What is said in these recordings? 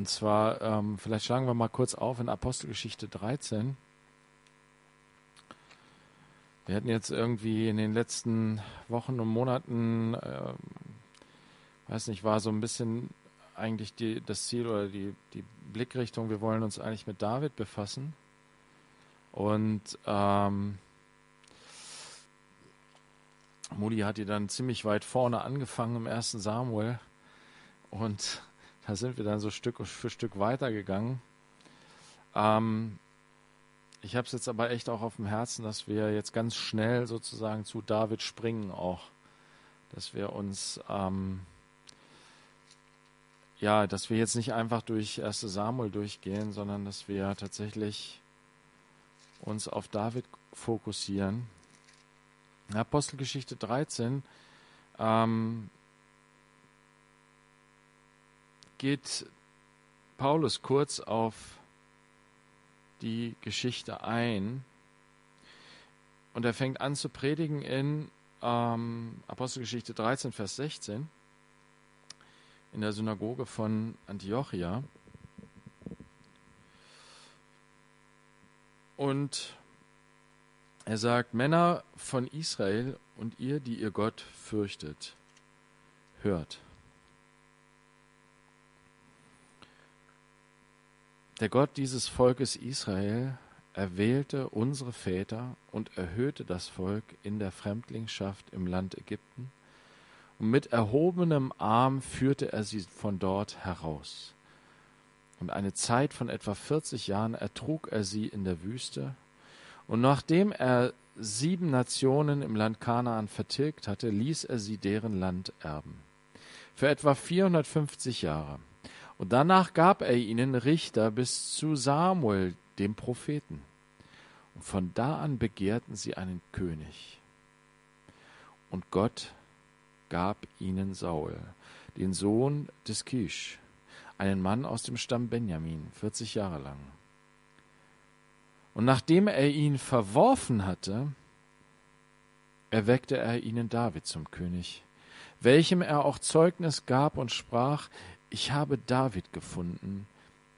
Und zwar, ähm, vielleicht schlagen wir mal kurz auf in Apostelgeschichte 13. Wir hatten jetzt irgendwie in den letzten Wochen und Monaten, äh, weiß nicht, war so ein bisschen eigentlich die, das Ziel oder die, die Blickrichtung, wir wollen uns eigentlich mit David befassen. Und ähm, Moody hat die dann ziemlich weit vorne angefangen im ersten Samuel. Und da sind wir dann so Stück für Stück weitergegangen. Ähm, ich habe es jetzt aber echt auch auf dem Herzen, dass wir jetzt ganz schnell sozusagen zu David springen auch. Dass wir uns, ähm, ja, dass wir jetzt nicht einfach durch 1 Samuel durchgehen, sondern dass wir tatsächlich uns auf David fokussieren. Apostelgeschichte 13 ähm, geht Paulus kurz auf die Geschichte ein und er fängt an zu predigen in ähm, Apostelgeschichte 13, Vers 16 in der Synagoge von Antiochia. Und er sagt, Männer von Israel und ihr, die ihr Gott fürchtet, hört. Der Gott dieses Volkes Israel erwählte unsere Väter und erhöhte das Volk in der Fremdlingschaft im Land Ägypten, und mit erhobenem Arm führte er sie von dort heraus. Und eine Zeit von etwa vierzig Jahren ertrug er sie in der Wüste, und nachdem er sieben Nationen im Land Kanaan vertilgt hatte, ließ er sie deren Land erben. Für etwa 450 Jahre. Und danach gab er ihnen Richter bis zu Samuel, dem Propheten. Und von da an begehrten sie einen König. Und Gott gab ihnen Saul, den Sohn des Kisch, einen Mann aus dem Stamm Benjamin, 40 Jahre lang. Und nachdem er ihn verworfen hatte, erweckte er ihnen David zum König, welchem er auch Zeugnis gab und sprach, ich habe David gefunden,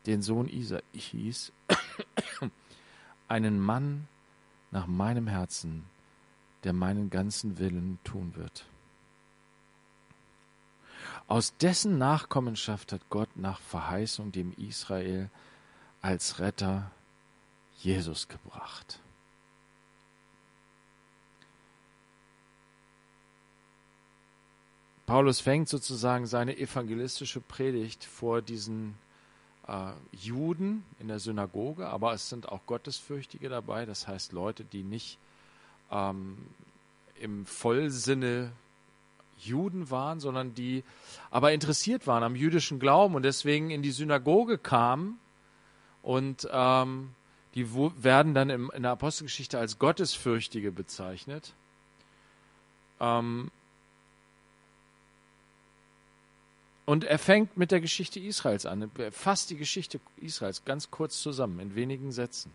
den Sohn Isais, einen Mann nach meinem Herzen, der meinen ganzen Willen tun wird. Aus dessen Nachkommenschaft hat Gott nach Verheißung dem Israel als Retter Jesus gebracht. Paulus fängt sozusagen seine evangelistische Predigt vor diesen äh, Juden in der Synagoge, aber es sind auch Gottesfürchtige dabei, das heißt Leute, die nicht ähm, im Vollsinne Juden waren, sondern die aber interessiert waren am jüdischen Glauben und deswegen in die Synagoge kamen und ähm, die werden dann im, in der Apostelgeschichte als Gottesfürchtige bezeichnet. Ähm, Und er fängt mit der Geschichte Israels an. Er fasst die Geschichte Israels ganz kurz zusammen, in wenigen Sätzen.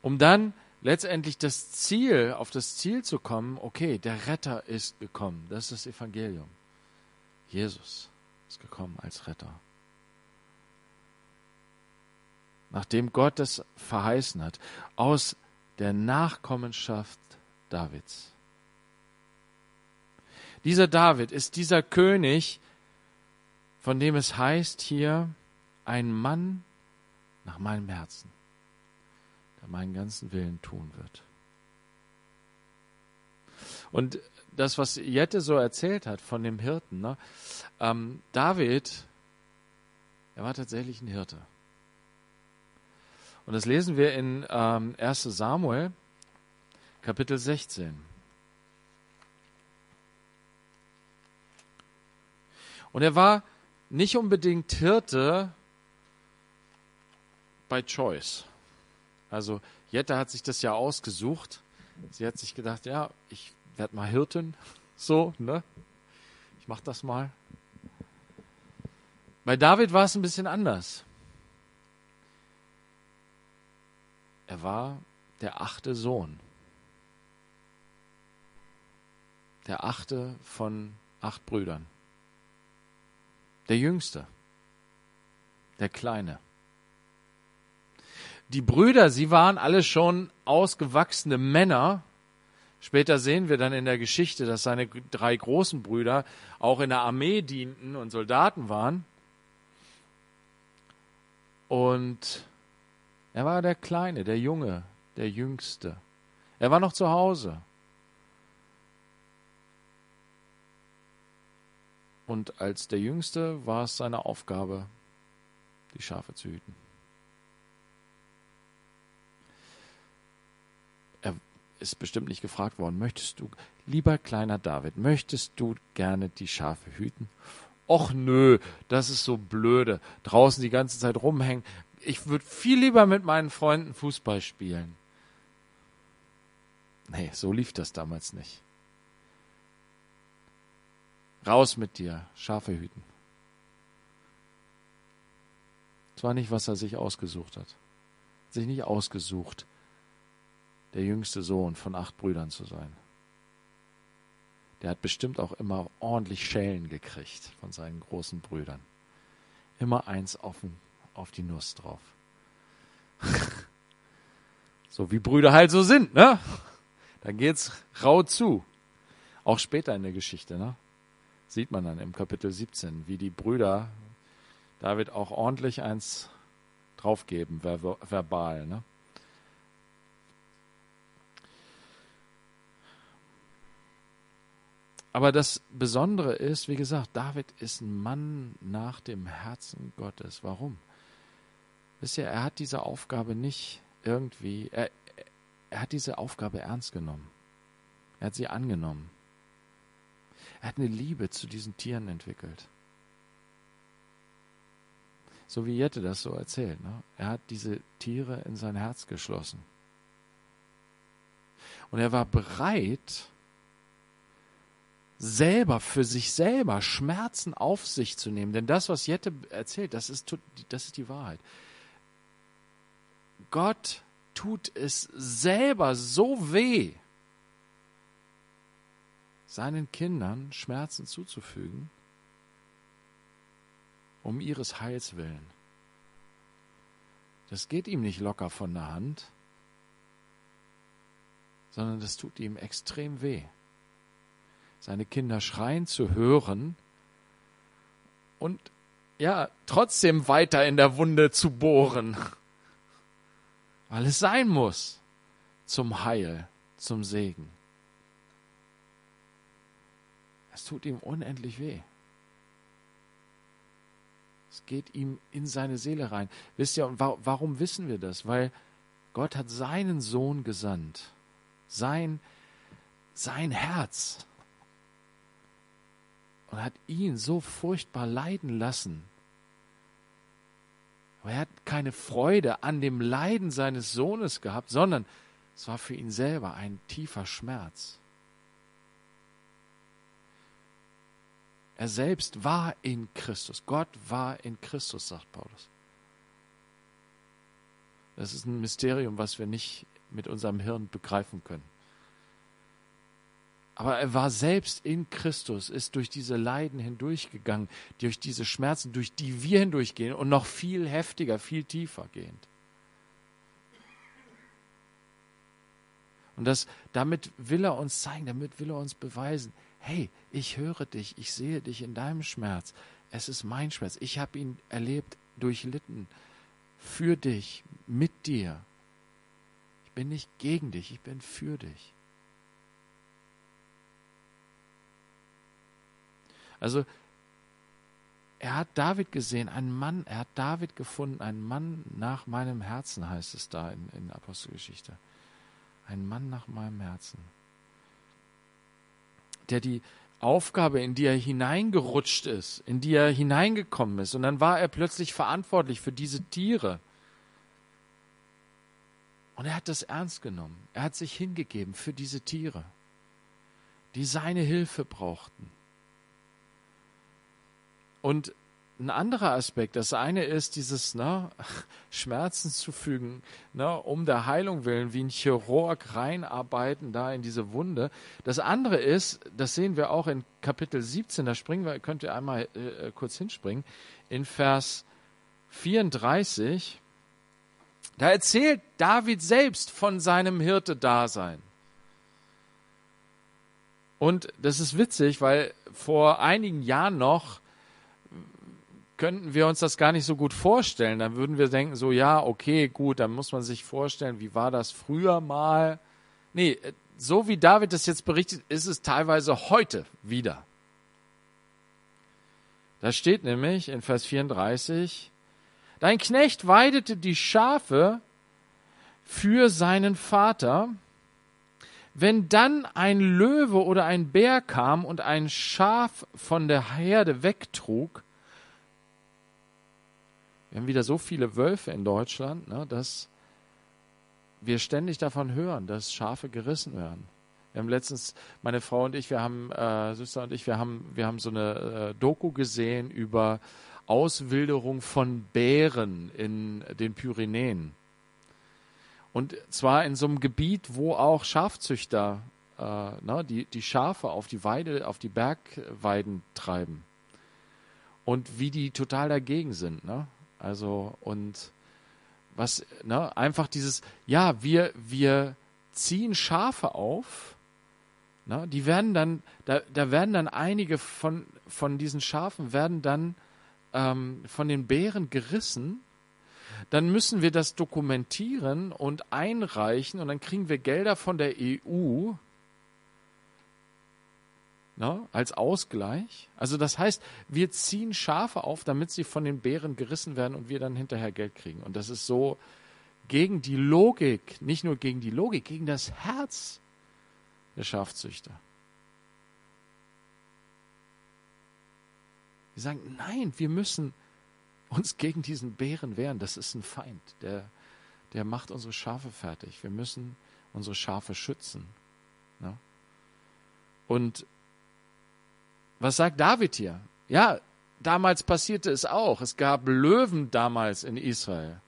Um dann letztendlich das Ziel, auf das Ziel zu kommen, okay, der Retter ist gekommen. Das ist das Evangelium. Jesus ist gekommen als Retter. Nachdem Gott das verheißen hat, aus der Nachkommenschaft Davids. Dieser David ist dieser König, von dem es heißt hier, ein Mann nach meinem Herzen, der meinen ganzen Willen tun wird. Und das, was Jette so erzählt hat von dem Hirten, ne? ähm, David, er war tatsächlich ein Hirte. Und das lesen wir in ähm, 1 Samuel, Kapitel 16. Und er war nicht unbedingt Hirte bei Choice. Also Jette hat sich das ja ausgesucht. Sie hat sich gedacht, ja, ich werde mal Hirtin. So, ne? Ich mach das mal. Bei David war es ein bisschen anders. Er war der achte Sohn. Der achte von acht Brüdern der Jüngste. der Kleine. Die Brüder, sie waren alle schon ausgewachsene Männer. Später sehen wir dann in der Geschichte, dass seine drei großen Brüder auch in der Armee dienten und Soldaten waren. Und er war der Kleine, der Junge, der Jüngste. Er war noch zu Hause. Und als der Jüngste war es seine Aufgabe, die Schafe zu hüten. Er ist bestimmt nicht gefragt worden, möchtest du, lieber kleiner David, möchtest du gerne die Schafe hüten? Och nö, das ist so blöde, draußen die ganze Zeit rumhängen. Ich würde viel lieber mit meinen Freunden Fußball spielen. Nee, so lief das damals nicht. Raus mit dir, Schafe hüten. Das war nicht, was er sich ausgesucht hat. Sich nicht ausgesucht, der jüngste Sohn von acht Brüdern zu sein. Der hat bestimmt auch immer ordentlich Schellen gekriegt von seinen großen Brüdern. Immer eins auf, auf die Nuss drauf. so wie Brüder halt so sind, ne? Da geht's rau zu. Auch später in der Geschichte, ne? Sieht man dann im Kapitel 17, wie die Brüder David auch ordentlich eins draufgeben, ver verbal, ne? Aber das Besondere ist, wie gesagt, David ist ein Mann nach dem Herzen Gottes. Warum? Wisst ihr, er hat diese Aufgabe nicht irgendwie, er, er hat diese Aufgabe ernst genommen. Er hat sie angenommen. Er hat eine Liebe zu diesen Tieren entwickelt. So wie Jette das so erzählt. Ne? Er hat diese Tiere in sein Herz geschlossen. Und er war bereit, selber für sich selber Schmerzen auf sich zu nehmen. Denn das, was Jette erzählt, das ist, das ist die Wahrheit. Gott tut es selber so weh, seinen Kindern Schmerzen zuzufügen, um ihres Heils willen. Das geht ihm nicht locker von der Hand, sondern das tut ihm extrem weh seine Kinder schreien zu hören und ja, trotzdem weiter in der Wunde zu bohren, weil es sein muss zum Heil, zum Segen. Es tut ihm unendlich weh. Es geht ihm in seine Seele rein. Wisst ihr, warum wissen wir das? Weil Gott hat seinen Sohn gesandt. Sein, sein Herz und hat ihn so furchtbar leiden lassen. Aber er hat keine Freude an dem Leiden seines Sohnes gehabt, sondern es war für ihn selber ein tiefer Schmerz. Er selbst war in Christus. Gott war in Christus, sagt Paulus. Das ist ein Mysterium, was wir nicht mit unserem Hirn begreifen können. Aber er war selbst in Christus, ist durch diese Leiden hindurchgegangen, durch diese Schmerzen, durch die wir hindurchgehen und noch viel heftiger, viel tiefer gehend. Und das, damit will er uns zeigen, damit will er uns beweisen, hey, ich höre dich, ich sehe dich in deinem Schmerz. Es ist mein Schmerz. Ich habe ihn erlebt, durchlitten, für dich, mit dir. Ich bin nicht gegen dich, ich bin für dich. Also er hat David gesehen, einen Mann, er hat David gefunden, einen Mann nach meinem Herzen, heißt es da in, in Apostelgeschichte. Ein Mann nach meinem Herzen. Der die Aufgabe, in die er hineingerutscht ist, in die er hineingekommen ist, und dann war er plötzlich verantwortlich für diese Tiere. Und er hat das ernst genommen. Er hat sich hingegeben für diese Tiere, die seine Hilfe brauchten. Und ein anderer Aspekt, das eine ist dieses ne, Schmerzen zufügen, ne, um der Heilung willen, wie ein Chirurg reinarbeiten da in diese Wunde. Das andere ist, das sehen wir auch in Kapitel 17, da springen wir, könnt ihr einmal äh, kurz hinspringen, in Vers 34, da erzählt David selbst von seinem Hirte-Dasein. Und das ist witzig, weil vor einigen Jahren noch könnten wir uns das gar nicht so gut vorstellen. Dann würden wir denken, so ja, okay, gut, dann muss man sich vorstellen, wie war das früher mal. Nee, so wie David das jetzt berichtet, ist es teilweise heute wieder. Da steht nämlich in Vers 34, Dein Knecht weidete die Schafe für seinen Vater. Wenn dann ein Löwe oder ein Bär kam und ein Schaf von der Herde wegtrug, wir haben wieder so viele Wölfe in Deutschland, ne, dass wir ständig davon hören, dass Schafe gerissen werden. Wir haben letztens, meine Frau und ich, wir haben, äh, Süster und ich, wir haben, wir haben so eine äh, Doku gesehen über Auswilderung von Bären in den Pyrenäen. Und zwar in so einem Gebiet, wo auch Schafzüchter äh, ne, die, die Schafe auf die Weide, auf die Bergweiden treiben. Und wie die total dagegen sind. Ne? Also, und was, ne, einfach dieses, ja, wir, wir ziehen Schafe auf, ne, die werden dann, da, da werden dann einige von, von diesen Schafen werden dann ähm, von den Bären gerissen, dann müssen wir das dokumentieren und einreichen und dann kriegen wir Gelder von der EU ne, als Ausgleich. Also das heißt, wir ziehen Schafe auf, damit sie von den Bären gerissen werden und wir dann hinterher Geld kriegen. Und das ist so gegen die Logik, nicht nur gegen die Logik, gegen das Herz der Schafzüchter. Die sagen, nein, wir müssen uns gegen diesen Bären wehren. Das ist ein Feind, der, der macht unsere Schafe fertig. Wir müssen unsere Schafe schützen. Ne? Und was sagt David hier? Ja, damals passierte es auch. Es gab Löwen damals in Israel.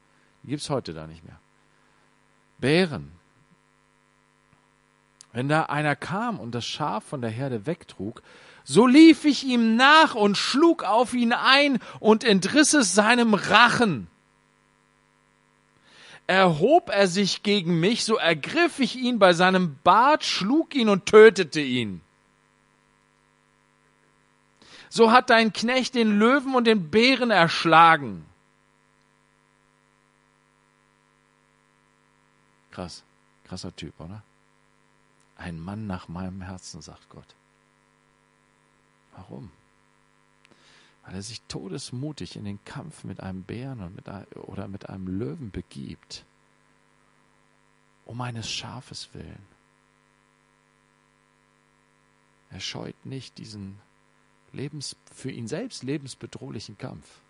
Die gibt es heute da nicht mehr. Bären. Wenn da einer kam und das Schaf von der Herde wegtrug, so lief ich ihm nach und schlug auf ihn ein und entriss es seinem Rachen. Erhob er sich gegen mich, so ergriff ich ihn bei seinem Bart, schlug ihn und tötete ihn. So hat dein Knecht den Löwen und den Bären erschlagen. Krass, krasser Typ, oder? Ein Mann nach meinem Herzen, sagt Gott. Warum? Weil er sich todesmutig in den Kampf mit einem Bären und mit einem, oder mit einem Löwen begibt, um eines Schafes willen. Er scheut nicht diesen Lebens, für ihn selbst lebensbedrohlichen Kampf.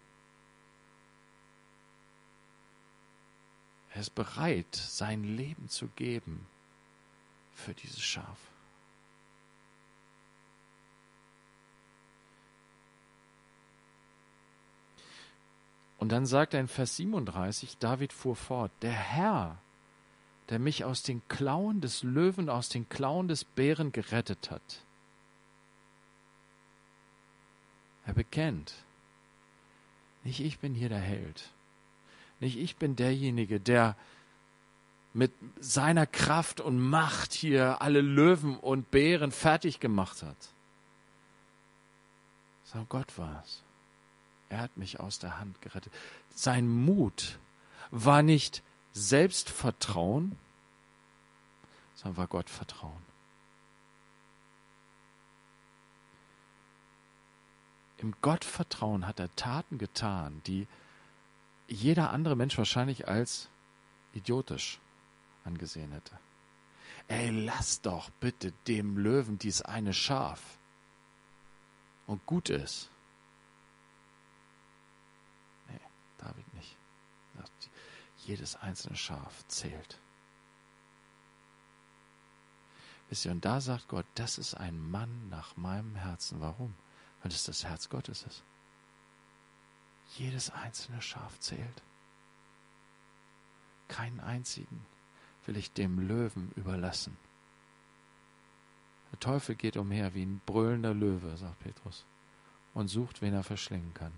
Er ist bereit, sein Leben zu geben für dieses Schaf. Und dann sagt er in Vers 37, David fuhr fort, der Herr, der mich aus den Klauen des Löwen, aus den Klauen des Bären gerettet hat. Er bekennt, nicht ich bin hier der Held, nicht ich bin derjenige, der mit seiner Kraft und Macht hier alle Löwen und Bären fertig gemacht hat. So Gott war es. Er hat mich aus der Hand gerettet. Sein Mut war nicht Selbstvertrauen, sondern war Gottvertrauen. Im Gottvertrauen hat er Taten getan, die jeder andere Mensch wahrscheinlich als idiotisch angesehen hätte. Ey, lass doch bitte dem Löwen dies eine Schaf und gut ist. David nicht. Jedes einzelne Schaf zählt. Wisst ihr, und da sagt Gott, das ist ein Mann nach meinem Herzen. Warum? Weil es das Herz Gottes ist. Jedes einzelne Schaf zählt. Keinen einzigen will ich dem Löwen überlassen. Der Teufel geht umher wie ein brüllender Löwe, sagt Petrus, und sucht, wen er verschlingen kann.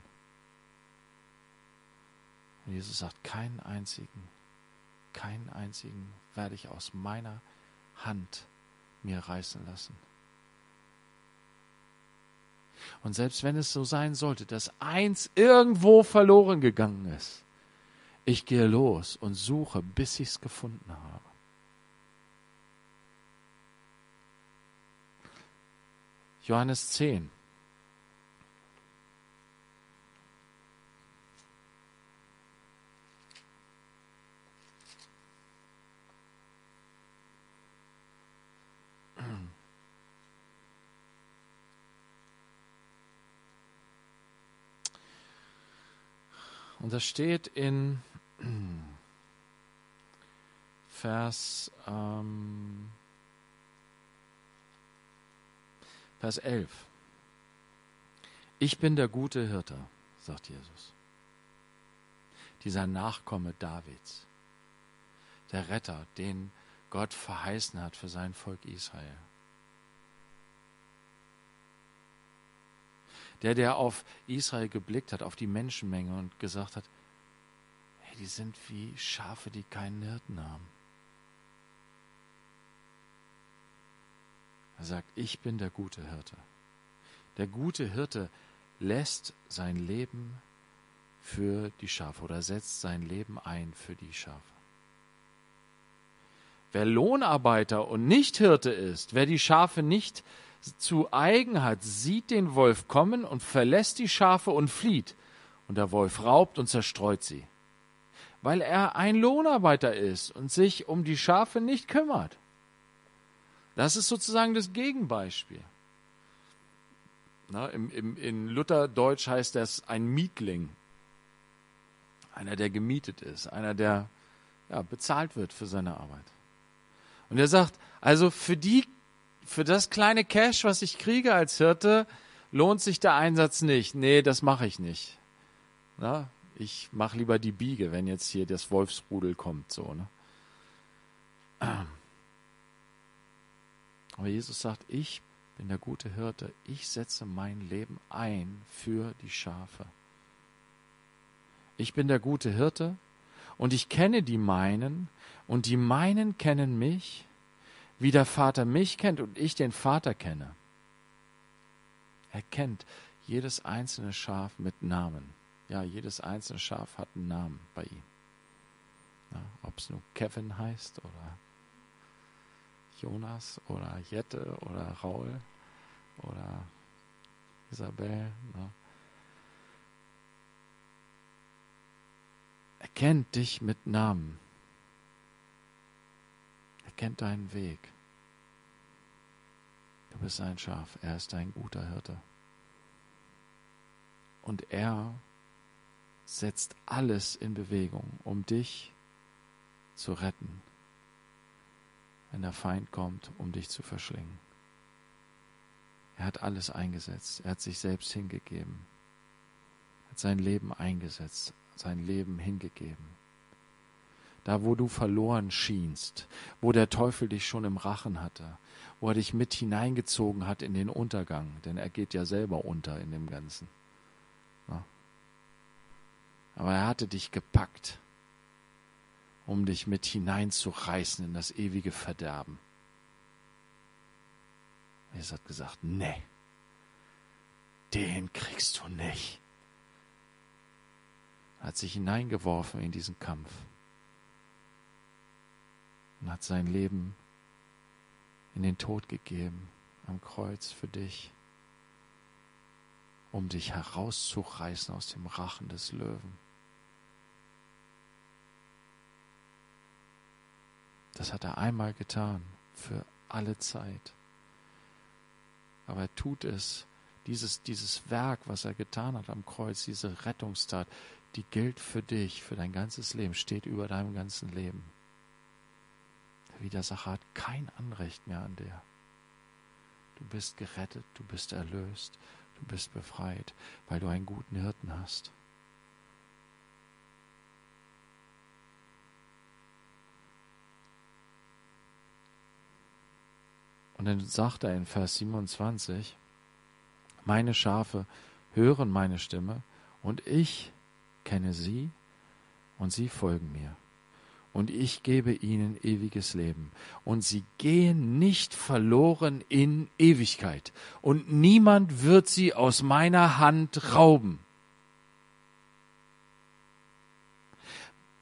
Und Jesus sagt, keinen einzigen, keinen einzigen werde ich aus meiner Hand mir reißen lassen. Und selbst wenn es so sein sollte, dass eins irgendwo verloren gegangen ist, ich gehe los und suche, bis ich es gefunden habe. Johannes 10. Und das steht in Vers, ähm, Vers 11. Ich bin der gute Hirte, sagt Jesus. Dieser Nachkomme Davids, der Retter, den Gott verheißen hat für sein Volk Israel. Der, der auf Israel geblickt hat, auf die Menschenmenge und gesagt hat, hey, die sind wie Schafe, die keinen Hirten haben. Er sagt, ich bin der gute Hirte. Der gute Hirte lässt sein Leben für die Schafe oder setzt sein Leben ein für die Schafe. Wer Lohnarbeiter und nicht Hirte ist, wer die Schafe nicht zu eigen hat, sieht den Wolf kommen und verlässt die Schafe und flieht. Und der Wolf raubt und zerstreut sie. Weil er ein Lohnarbeiter ist und sich um die Schafe nicht kümmert. Das ist sozusagen das Gegenbeispiel. Na, im, im, in Lutherdeutsch heißt das ein Mietling. Einer, der gemietet ist, einer, der ja, bezahlt wird für seine Arbeit. Und er sagt, also für die für das kleine Cash, was ich kriege als Hirte, lohnt sich der Einsatz nicht. Nee, das mache ich nicht. Na, ich mache lieber die Biege, wenn jetzt hier das Wolfsrudel kommt, so, ne? Aber Jesus sagt, ich bin der gute Hirte, ich setze mein Leben ein für die Schafe. Ich bin der gute Hirte und ich kenne die meinen und die meinen kennen mich wie der Vater mich kennt und ich den Vater kenne. Er kennt jedes einzelne Schaf mit Namen. Ja, jedes einzelne Schaf hat einen Namen bei ihm. Ob es nur Kevin heißt oder Jonas oder Jette oder Raul oder Isabel. Na. Er kennt dich mit Namen kennt deinen Weg. Du bist ein Schaf, er ist ein guter Hirte. Und er setzt alles in Bewegung, um dich zu retten, wenn der Feind kommt, um dich zu verschlingen. Er hat alles eingesetzt, er hat sich selbst hingegeben, hat sein Leben eingesetzt, sein Leben hingegeben da wo du verloren schienst, wo der Teufel dich schon im Rachen hatte, wo er dich mit hineingezogen hat in den Untergang, denn er geht ja selber unter in dem Ganzen. Ja. Aber er hatte dich gepackt, um dich mit hineinzureißen in das ewige Verderben. Jesus hat gesagt, nee, den kriegst du nicht. Er hat sich hineingeworfen in diesen Kampf und hat sein Leben in den Tod gegeben am Kreuz für dich, um dich herauszureißen aus dem Rachen des Löwen. Das hat er einmal getan, für alle Zeit. Aber er tut es, dieses, dieses Werk, was er getan hat am Kreuz, diese Rettungstat, die gilt für dich, für dein ganzes Leben, steht über deinem ganzen Leben. Der Widersacher hat kein Anrecht mehr an dir. Du bist gerettet, du bist erlöst, du bist befreit, weil du einen guten Hirten hast. Und dann sagt er in Vers 27, meine Schafe hören meine Stimme und ich kenne sie und sie folgen mir. Und ich gebe ihnen ewiges Leben. Und sie gehen nicht verloren in Ewigkeit. Und niemand wird sie aus meiner Hand rauben.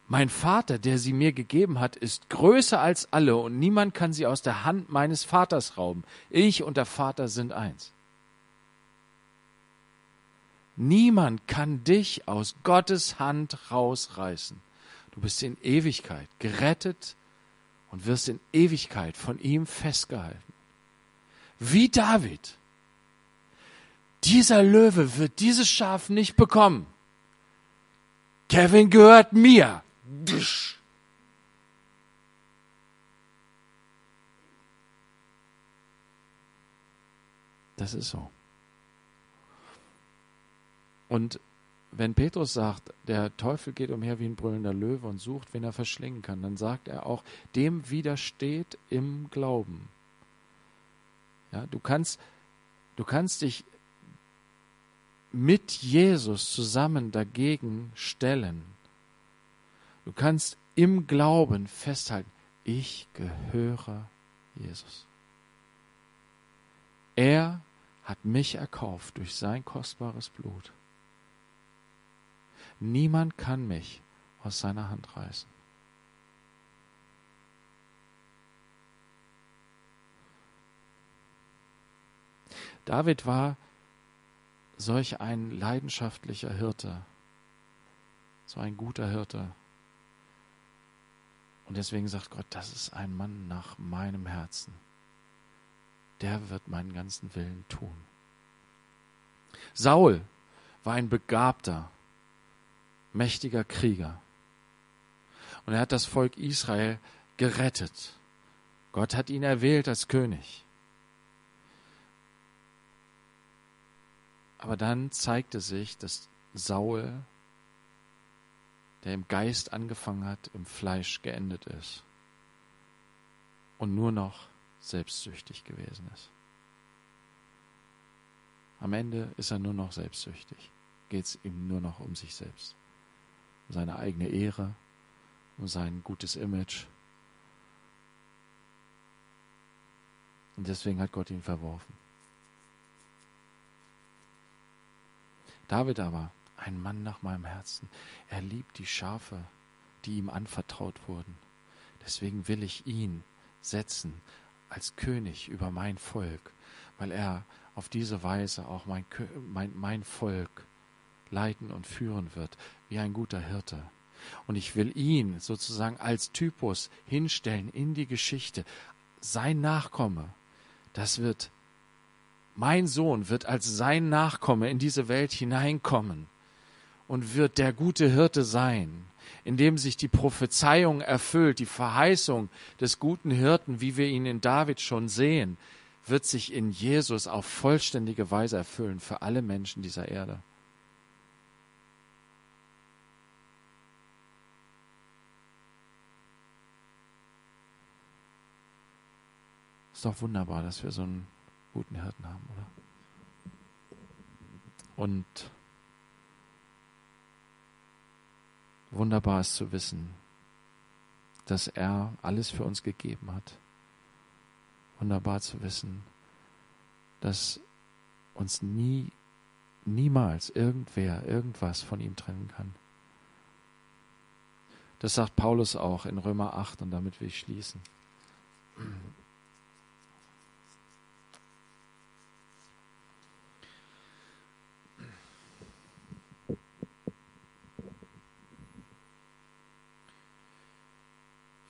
Mein Vater, der sie mir gegeben hat, ist größer als alle, und niemand kann sie aus der Hand meines Vaters rauben. Ich und der Vater sind eins. Niemand kann dich aus Gottes Hand rausreißen. Du bist in Ewigkeit gerettet und wirst in Ewigkeit von ihm festgehalten. Wie David. Dieser Löwe wird dieses Schaf nicht bekommen. Kevin gehört mir. Das ist so. Und wenn Petrus sagt, der Teufel geht umher wie ein brüllender Löwe und sucht, wen er verschlingen kann, dann sagt er auch, dem widersteht im Glauben. Ja, du kannst, du kannst dich mit Jesus zusammen dagegen stellen. Du kannst im Glauben festhalten, ich gehöre Jesus. Er hat mich erkauft durch sein kostbares Blut. Niemand kann mich aus seiner Hand reißen. David war solch ein leidenschaftlicher Hirte, so ein guter Hirte. Und deswegen sagt Gott, das ist ein Mann nach meinem Herzen. Der wird meinen ganzen Willen tun. Saul war ein begabter, mächtiger Krieger. Und er hat das Volk Israel gerettet. Gott hat ihn erwählt als König. Aber dann zeigte sich, dass Saul, der im Geist angefangen hat, im Fleisch geendet ist und nur noch selbstsüchtig gewesen ist. Am Ende ist er nur noch selbstsüchtig. Geht es ihm nur noch um sich selbst seine eigene Ehre, um sein gutes Image. Und deswegen hat Gott ihn verworfen. David aber, ein Mann nach meinem Herzen, er liebt die Schafe, die ihm anvertraut wurden. Deswegen will ich ihn setzen als König über mein Volk, weil er auf diese Weise auch mein, mein, mein Volk leiten und führen wird, wie ein guter Hirte. Und ich will ihn sozusagen als Typus hinstellen in die Geschichte. Sein Nachkomme, das wird, mein Sohn wird als sein Nachkomme in diese Welt hineinkommen und wird der gute Hirte sein, in dem sich die Prophezeiung erfüllt, die Verheißung des guten Hirten, wie wir ihn in David schon sehen, wird sich in Jesus auf vollständige Weise erfüllen für alle Menschen dieser Erde. Doch wunderbar, dass wir so einen guten Hirten haben, oder? Und wunderbar ist zu wissen, dass er alles für uns gegeben hat. Wunderbar zu wissen, dass uns nie, niemals irgendwer irgendwas von ihm trennen kann. Das sagt Paulus auch in Römer 8 und damit will ich schließen.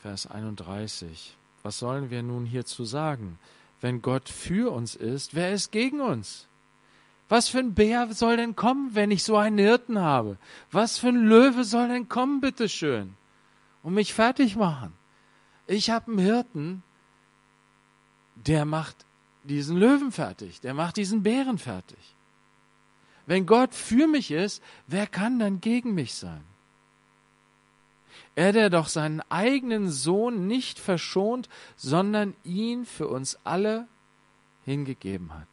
Vers 31. Was sollen wir nun hierzu sagen? Wenn Gott für uns ist, wer ist gegen uns? Was für ein Bär soll denn kommen, wenn ich so einen Hirten habe? Was für ein Löwe soll denn kommen, bitteschön, und mich fertig machen? Ich habe einen Hirten, der macht diesen Löwen fertig, der macht diesen Bären fertig. Wenn Gott für mich ist, wer kann dann gegen mich sein? Er, der doch seinen eigenen Sohn nicht verschont, sondern ihn für uns alle hingegeben hat.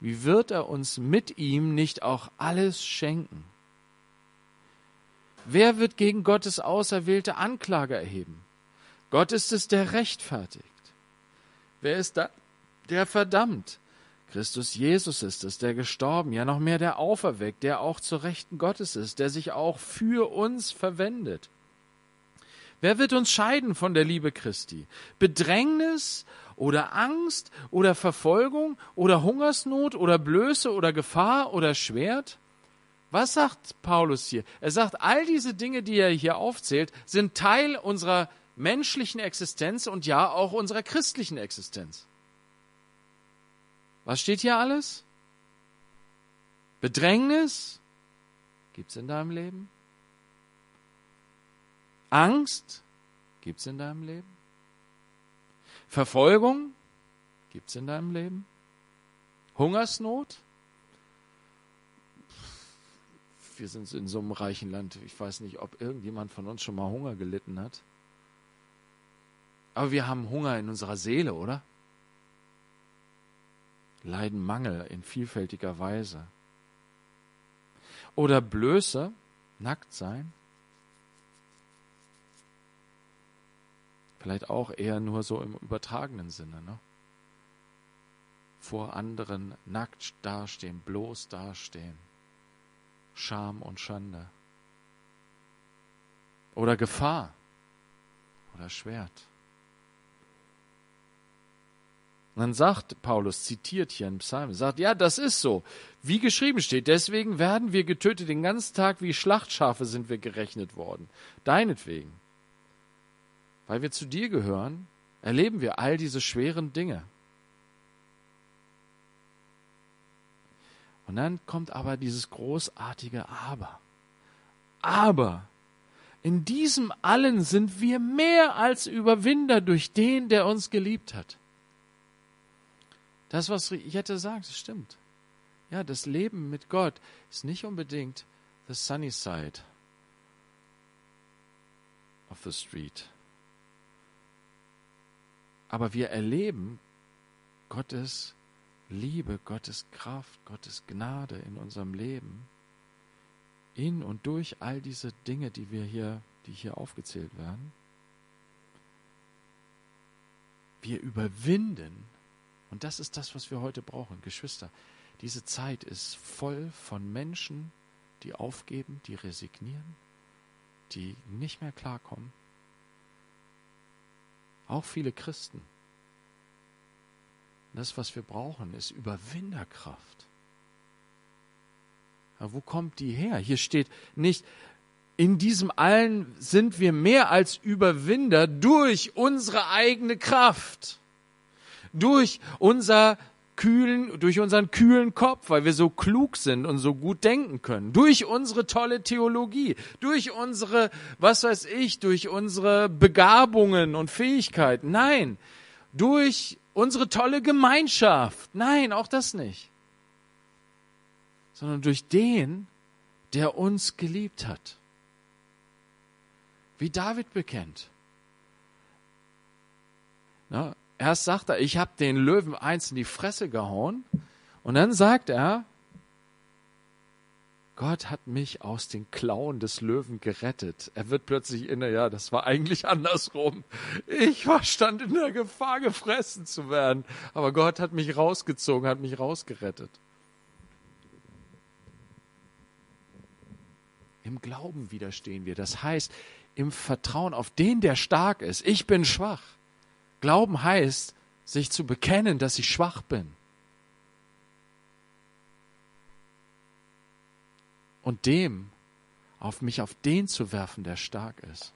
Wie wird er uns mit ihm nicht auch alles schenken? Wer wird gegen Gottes Auserwählte Anklage erheben? Gott ist es, der rechtfertigt. Wer ist da, der verdammt? Christus Jesus ist es, der gestorben, ja noch mehr der auferweckt, der auch zur Rechten Gottes ist, der sich auch für uns verwendet. Wer wird uns scheiden von der Liebe Christi? Bedrängnis oder Angst oder Verfolgung oder Hungersnot oder Blöße oder Gefahr oder Schwert? Was sagt Paulus hier? Er sagt, all diese Dinge, die er hier aufzählt, sind Teil unserer menschlichen Existenz und ja auch unserer christlichen Existenz. Was steht hier alles? Bedrängnis gibt es in deinem Leben? Angst gibt es in deinem Leben? Verfolgung gibt es in deinem Leben? Hungersnot? Wir sind in so einem reichen Land. Ich weiß nicht, ob irgendjemand von uns schon mal Hunger gelitten hat. Aber wir haben Hunger in unserer Seele, oder? Leiden Mangel in vielfältiger Weise. Oder Blöße, nackt sein. Vielleicht auch eher nur so im übertragenen Sinne. Ne? Vor anderen nackt dastehen, bloß dastehen. Scham und Schande. Oder Gefahr. Oder Schwert. Und dann sagt Paulus, zitiert hier einen Psalm, sagt, ja, das ist so, wie geschrieben steht, deswegen werden wir getötet den ganzen Tag, wie Schlachtschafe sind wir gerechnet worden. Deinetwegen weil wir zu dir gehören, erleben wir all diese schweren Dinge. Und dann kommt aber dieses großartige Aber. Aber in diesem allen sind wir mehr als Überwinder durch den, der uns geliebt hat. Das, was Jette sagt, stimmt. Ja, das Leben mit Gott ist nicht unbedingt the sunny side of the street. Aber wir erleben Gottes Liebe, Gottes Kraft, Gottes Gnade in unserem Leben, in und durch all diese Dinge, die wir hier, die hier aufgezählt werden. Wir überwinden, und das ist das, was wir heute brauchen, Geschwister. Diese Zeit ist voll von Menschen, die aufgeben, die resignieren, die nicht mehr klarkommen auch viele Christen. Das, was wir brauchen, ist Überwinderkraft. Aber wo kommt die her? Hier steht nicht, in diesem allen sind wir mehr als Überwinder durch unsere eigene Kraft, durch unser kühlen, durch unseren kühlen Kopf, weil wir so klug sind und so gut denken können, durch unsere tolle Theologie, durch unsere, was weiß ich, durch unsere Begabungen und Fähigkeiten. Nein, durch unsere tolle Gemeinschaft. Nein, auch das nicht. Sondern durch den, der uns geliebt hat. Wie David bekennt. Na, Erst sagt er, ich habe den Löwen eins in die Fresse gehauen. Und dann sagt er, Gott hat mich aus den Klauen des Löwen gerettet. Er wird plötzlich inne, ja, das war eigentlich andersrum. Ich war stand in der Gefahr, gefressen zu werden. Aber Gott hat mich rausgezogen, hat mich rausgerettet. Im Glauben widerstehen wir. Das heißt, im Vertrauen auf den, der stark ist. Ich bin schwach. Glauben heißt, sich zu bekennen, dass ich schwach bin. Und dem, auf mich auf den zu werfen, der stark ist,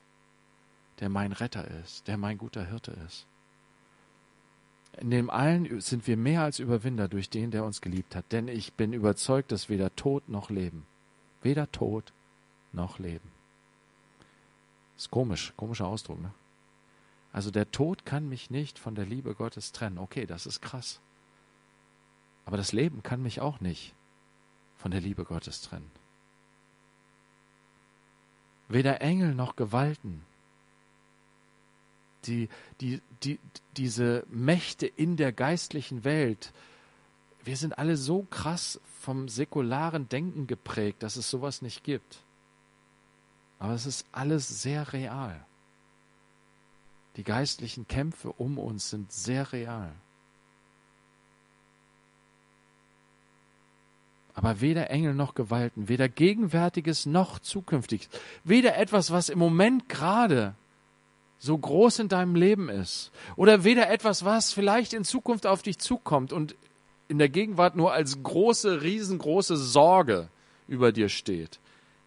der mein Retter ist, der mein guter Hirte ist. In dem allen sind wir mehr als Überwinder durch den, der uns geliebt hat. Denn ich bin überzeugt, dass weder Tod noch Leben, weder Tod noch Leben. Ist komisch, komischer Ausdruck, ne? Also der Tod kann mich nicht von der Liebe Gottes trennen. Okay, das ist krass. Aber das Leben kann mich auch nicht von der Liebe Gottes trennen. Weder Engel noch Gewalten, die, die, die, diese Mächte in der geistlichen Welt, wir sind alle so krass vom säkularen Denken geprägt, dass es sowas nicht gibt. Aber es ist alles sehr real. Die geistlichen Kämpfe um uns sind sehr real. Aber weder Engel noch Gewalten, weder Gegenwärtiges noch Zukünftiges, weder etwas, was im Moment gerade so groß in deinem Leben ist, oder weder etwas, was vielleicht in Zukunft auf dich zukommt und in der Gegenwart nur als große, riesengroße Sorge über dir steht.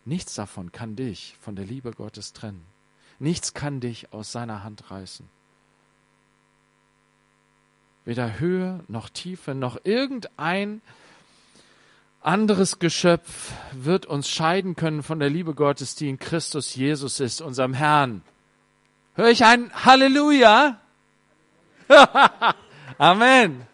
Nichts davon kann dich von der Liebe Gottes trennen. Nichts kann dich aus seiner Hand reißen. Weder Höhe noch Tiefe noch irgendein anderes Geschöpf wird uns scheiden können von der Liebe Gottes, die in Christus Jesus ist, unserem Herrn. Hör ich ein Halleluja? Amen.